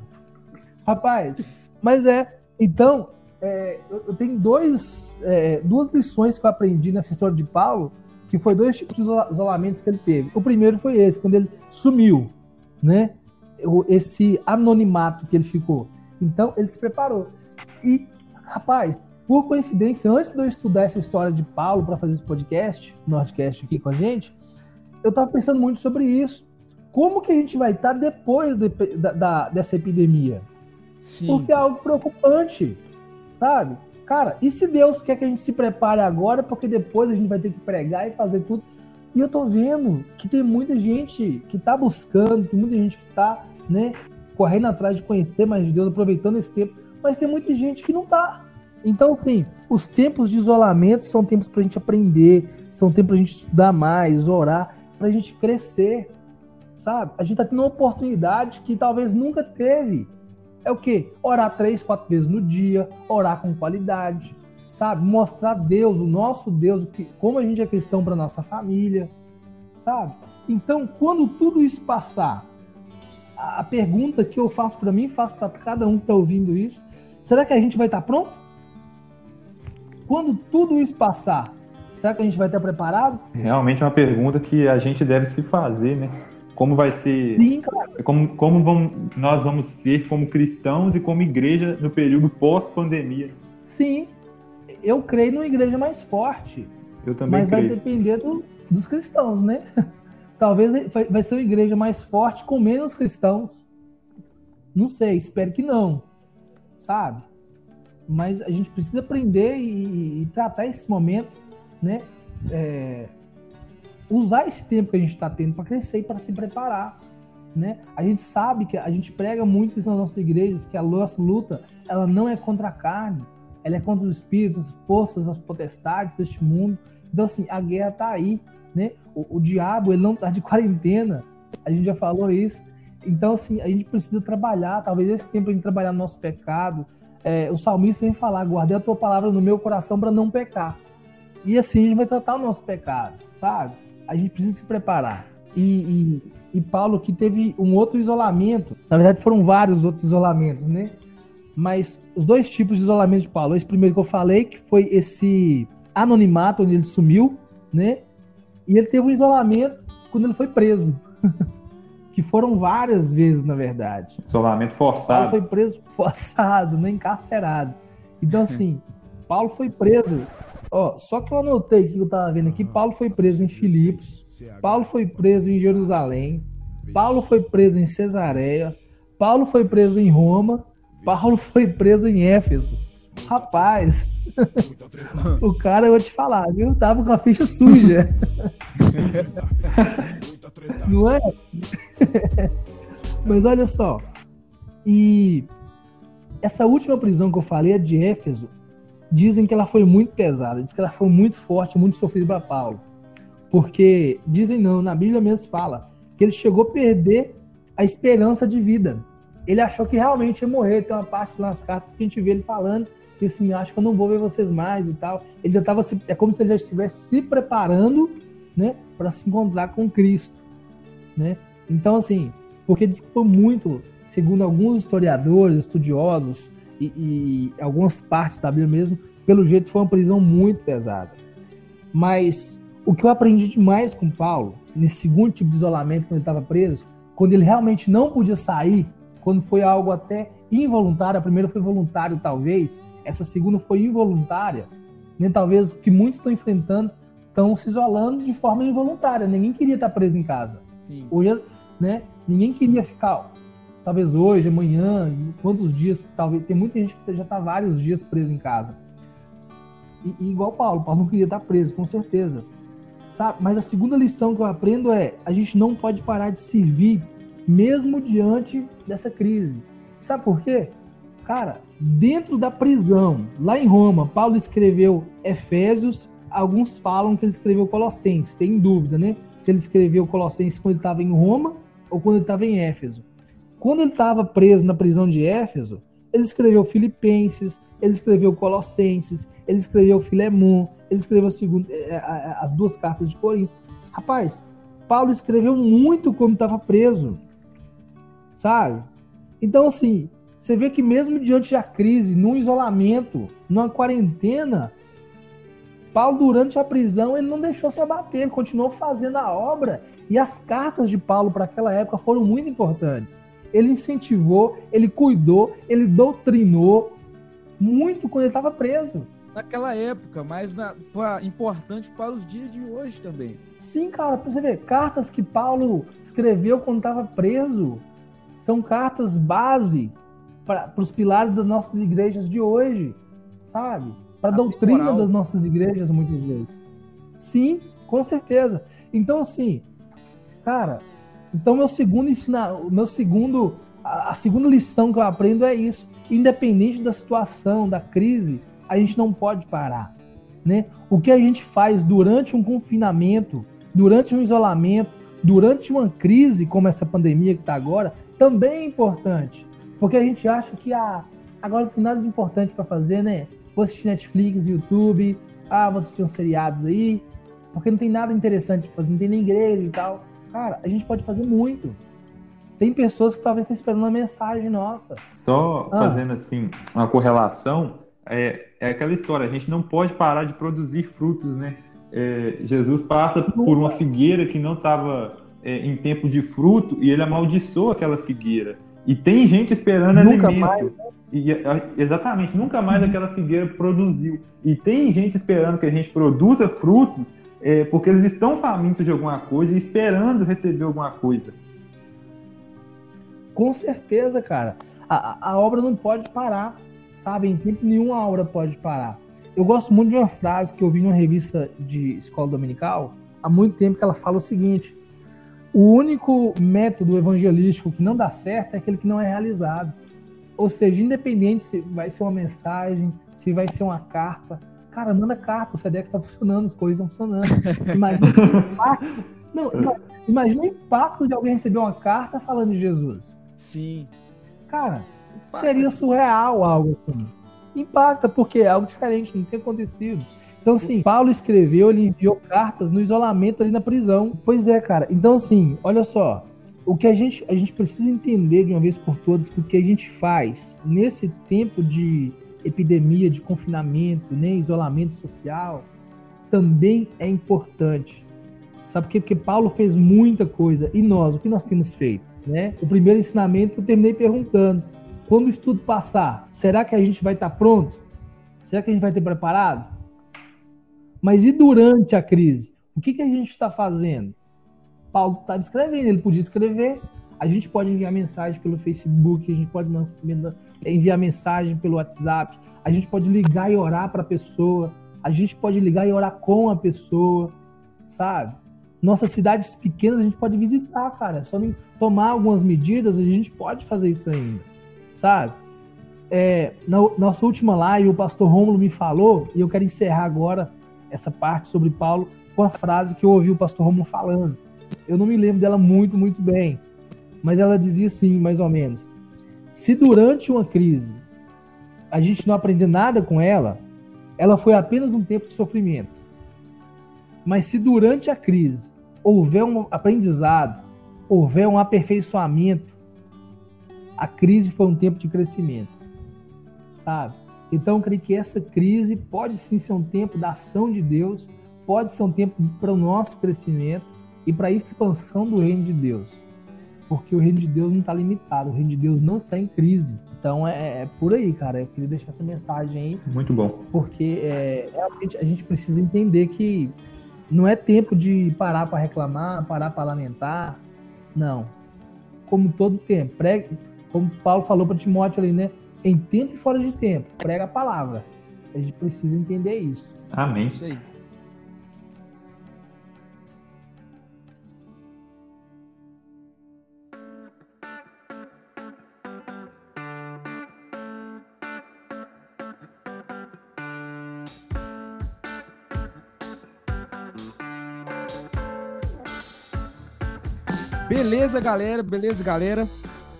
Rapaz, mas é. Então, é, eu tenho dois, é, duas lições que eu aprendi nessa história de Paulo, que foi dois tipos de isolamentos que ele teve. O primeiro foi esse, quando ele sumiu, né? Esse anonimato que ele ficou. Então, ele se preparou. E, rapaz, por coincidência, antes de eu estudar essa história de Paulo para fazer esse podcast, Nordcast aqui com a gente, eu estava pensando muito sobre isso. Como que a gente vai estar tá depois de, da, da, dessa epidemia? Sim. Porque é algo preocupante, sabe? Cara, e se Deus quer que a gente se prepare agora, porque depois a gente vai ter que pregar e fazer tudo. E eu tô vendo que tem muita gente que tá buscando, tem muita gente que tá, né, correndo atrás de conhecer mais de Deus, aproveitando esse tempo, mas tem muita gente que não tá. Então, assim, os tempos de isolamento são tempos para a gente aprender, são tempos para a gente estudar mais, orar, para a gente crescer, sabe? A gente está tendo uma oportunidade que talvez nunca teve. É o quê? Orar três, quatro vezes no dia, orar com qualidade, sabe? Mostrar Deus, o nosso Deus, como a gente é cristão para nossa família, sabe? Então, quando tudo isso passar, a pergunta que eu faço para mim, faço para cada um que está ouvindo isso, será que a gente vai estar tá pronto? Quando tudo isso passar, será que a gente vai estar preparado? Realmente é uma pergunta que a gente deve se fazer, né? Como vai ser. Sim, claro. Como, como vamos, nós vamos ser como cristãos e como igreja no período pós-pandemia. Sim. Eu creio numa igreja mais forte. Eu também Mas creio. vai depender do, dos cristãos, né? *laughs* Talvez vai ser uma igreja mais forte com menos cristãos. Não sei, espero que não. Sabe? Mas a gente precisa aprender e, e tratar esse momento, né? É, usar esse tempo que a gente está tendo para crescer e para se preparar, né? A gente sabe que a gente prega muito isso nas nossas igrejas que a nossa luta ela não é contra a carne, ela é contra os espíritos, as forças, as potestades deste mundo. Então assim, a guerra está aí, né? O, o diabo ele não está de *laughs* quarentena, a gente já falou isso. Então assim, a gente precisa trabalhar, talvez esse tempo a gente trabalhar no nosso pecado, é, o salmista vem falar: guardei a tua palavra no meu coração para não pecar. E assim a gente vai tratar o nosso pecado, sabe? A gente precisa se preparar. E, e, e Paulo que teve um outro isolamento, na verdade foram vários outros isolamentos, né? Mas os dois tipos de isolamento de Paulo, esse primeiro que eu falei, que foi esse anonimato, onde ele sumiu, né? E ele teve um isolamento quando ele foi preso. *laughs* que foram várias vezes, na verdade. Isolamento forçado. Paulo foi preso *laughs* forçado, não encarcerado. Então, assim, Paulo foi preso. Ó, só que eu anotei que eu tava vendo aqui, Paulo foi preso em Filipos, Paulo foi preso em Jerusalém, Paulo foi preso em Cesareia, Paulo foi preso em Roma, Paulo foi preso em Éfeso. Rapaz, *laughs* o cara, eu vou te falar, viu? Tava com a ficha suja. *laughs* Não é? *laughs* Mas olha só. E essa última prisão que eu falei, a de Éfeso, dizem que ela foi muito pesada, diz que ela foi muito forte, muito sofrida para Paulo. Porque dizem não, na Bíblia mesmo fala que ele chegou a perder a esperança de vida. Ele achou que realmente ia morrer. Tem uma parte nas cartas que a gente vê ele falando que assim, acho que eu não vou ver vocês mais e tal. Ele já estava é como se ele já estivesse se preparando, né, para se encontrar com Cristo, né? Então assim, porque diz que foi muito, segundo alguns historiadores, estudiosos e, e algumas partes da Bíblia mesmo, pelo jeito foi uma prisão muito pesada. Mas o que eu aprendi demais com Paulo, nesse segundo tipo de isolamento, quando ele estava preso, quando ele realmente não podia sair, quando foi algo até involuntário, a primeira foi voluntário talvez, essa segunda foi involuntária, né? talvez o que muitos estão enfrentando, estão se isolando de forma involuntária, ninguém queria estar preso em casa. Sim. Hoje, né, ninguém queria ficar, talvez hoje, amanhã, quantos dias, talvez, tem muita gente que já está vários dias preso em casa. E, e igual Paulo, Paulo não queria estar preso, com certeza. Sabe? Mas a segunda lição que eu aprendo é: a gente não pode parar de servir, mesmo diante dessa crise. Sabe por quê? Cara, dentro da prisão, lá em Roma, Paulo escreveu Efésios, alguns falam que ele escreveu Colossenses, tem dúvida, né? Se ele escreveu Colossenses quando ele estava em Roma ou quando ele estava em Éfeso. Quando ele estava preso na prisão de Éfeso, ele escreveu Filipenses, ele escreveu Colossenses, ele escreveu Filemon, ele escreveu segundo, é, é, as duas cartas de Coríntios. Rapaz, Paulo escreveu muito quando estava preso, sabe? Então, assim, você vê que mesmo diante da crise, num isolamento, numa quarentena, Paulo, durante a prisão, ele não deixou se abater, ele continuou fazendo a obra. E as cartas de Paulo para aquela época foram muito importantes. Ele incentivou, ele cuidou, ele doutrinou muito quando ele estava preso naquela época, mas na, pra, importante para os dias de hoje também. Sim, cara, pra você ver, cartas que Paulo escreveu quando estava preso são cartas base para os pilares das nossas igrejas de hoje, sabe? Para a doutrina das nossas igrejas, muitas vezes. Sim, com certeza. Então, assim, cara, então meu segundo ensina, meu segundo, a, a segunda lição que eu aprendo é isso. Independente da situação, da crise, a gente não pode parar. Né? O que a gente faz durante um confinamento, durante um isolamento, durante uma crise como essa pandemia que está agora, também é importante. Porque a gente acha que ah, agora não tem nada de importante para fazer, né? Vou assistir Netflix, YouTube, ah, vou assistir uns seriados aí, porque não tem nada interessante para fazer, não tem nem igreja e tal. Cara, a gente pode fazer muito. Tem pessoas que talvez estejam esperando uma mensagem nossa. Só ah. fazendo assim uma correlação, é, é aquela história, a gente não pode parar de produzir frutos, né? É, Jesus passa por uma figueira que não estava é, em tempo de fruto e ele amaldiçoa aquela figueira. E tem gente esperando nunca alimento. Mais. Né? E, exatamente, nunca mais uhum. aquela figueira produziu. E tem gente esperando que a gente produza frutos é, porque eles estão famintos de alguma coisa e esperando receber alguma coisa. Com certeza, cara. A, a obra não pode parar sabe? Em tempo nenhum a obra pode parar. Eu gosto muito de uma frase que eu vi numa revista de escola dominical há muito tempo que ela fala o seguinte: o único método evangelístico que não dá certo é aquele que não é realizado. Ou seja, independente se vai ser uma mensagem, se vai ser uma carta, cara, manda carta, o SEDEX está funcionando, as coisas estão funcionando. Imagina o impacto, não, imagina o impacto de alguém receber uma carta falando de Jesus. Sim. Cara, Seria surreal algo assim. Impacta, porque é algo diferente, não tem acontecido. Então, assim, Paulo escreveu, ele enviou cartas no isolamento ali na prisão. Pois é, cara. Então, assim, olha só. O que a gente, a gente precisa entender de uma vez por todas que o que a gente faz nesse tempo de epidemia, de confinamento, né, isolamento social, também é importante. Sabe por quê? Porque Paulo fez muita coisa. E nós, o que nós temos feito? Né? O primeiro ensinamento eu terminei perguntando: quando isso tudo passar, será que a gente vai estar pronto? Será que a gente vai ter preparado? Mas e durante a crise? O que, que a gente está fazendo? Paulo está escrevendo, ele podia escrever. A gente pode enviar mensagem pelo Facebook, a gente pode enviar mensagem pelo WhatsApp, a gente pode ligar e orar para a pessoa, a gente pode ligar e orar com a pessoa, sabe? Nossas cidades pequenas a gente pode visitar, cara. Só tomar algumas medidas, a gente pode fazer isso ainda sabe? é, na nossa última live, o pastor Rômulo me falou, e eu quero encerrar agora essa parte sobre Paulo com a frase que eu ouvi o pastor Rômulo falando. Eu não me lembro dela muito, muito bem, mas ela dizia assim, mais ou menos: se durante uma crise a gente não aprender nada com ela, ela foi apenas um tempo de sofrimento. Mas se durante a crise houver um aprendizado, houver um aperfeiçoamento, a crise foi um tempo de crescimento sabe? Então, eu creio que essa crise pode sim ser um tempo da ação de Deus, pode ser um tempo para o nosso crescimento e para a expansão do reino de Deus. Porque o reino de Deus não está limitado, o reino de Deus não está em crise. Então é, é, por aí, cara. Eu queria deixar essa mensagem aí. Muito bom. Porque é, realmente a gente precisa entender que não é tempo de parar para reclamar, parar para lamentar. Não. Como todo tempo. Pregue, como Paulo falou para Timóteo ali, né? em tempo e fora de tempo. Prega a palavra. A gente precisa entender isso. Amém. Isso aí. Beleza, galera? Beleza, galera?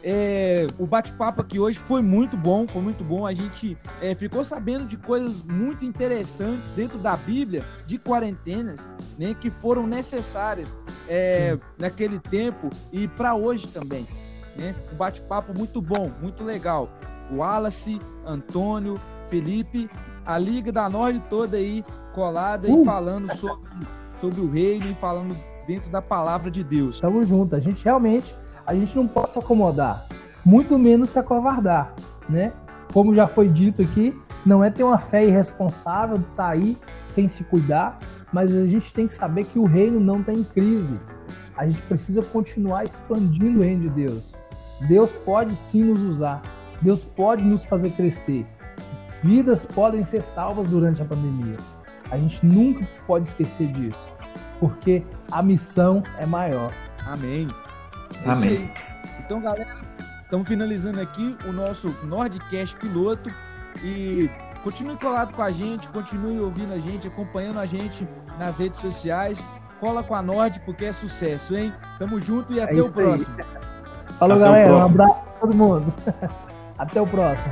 É, o bate-papo aqui hoje foi muito bom, foi muito bom. A gente é, ficou sabendo de coisas muito interessantes dentro da Bíblia, de quarentenas, né, que foram necessárias é, naquele tempo e para hoje também. Né? Um bate-papo muito bom, muito legal. O Wallace, Antônio, Felipe, a Liga da Norte toda aí colada uh. e falando sobre, sobre o reino e falando dentro da palavra de Deus. Tamo junto, a gente realmente a gente não pode se acomodar, muito menos se acovardar, né? Como já foi dito aqui, não é ter uma fé irresponsável de sair sem se cuidar, mas a gente tem que saber que o reino não está em crise. A gente precisa continuar expandindo o reino de Deus. Deus pode sim nos usar. Deus pode nos fazer crescer. Vidas podem ser salvas durante a pandemia. A gente nunca pode esquecer disso, porque a missão é maior. Amém. É Amém. Então, galera, estamos finalizando aqui o nosso Nordcast piloto e continue colado com a gente, continue ouvindo a gente, acompanhando a gente nas redes sociais. Cola com a Nord porque é sucesso, hein? Tamo junto e é até o próximo. Falou, até galera. Um abraço a todo mundo. *laughs* até o próximo.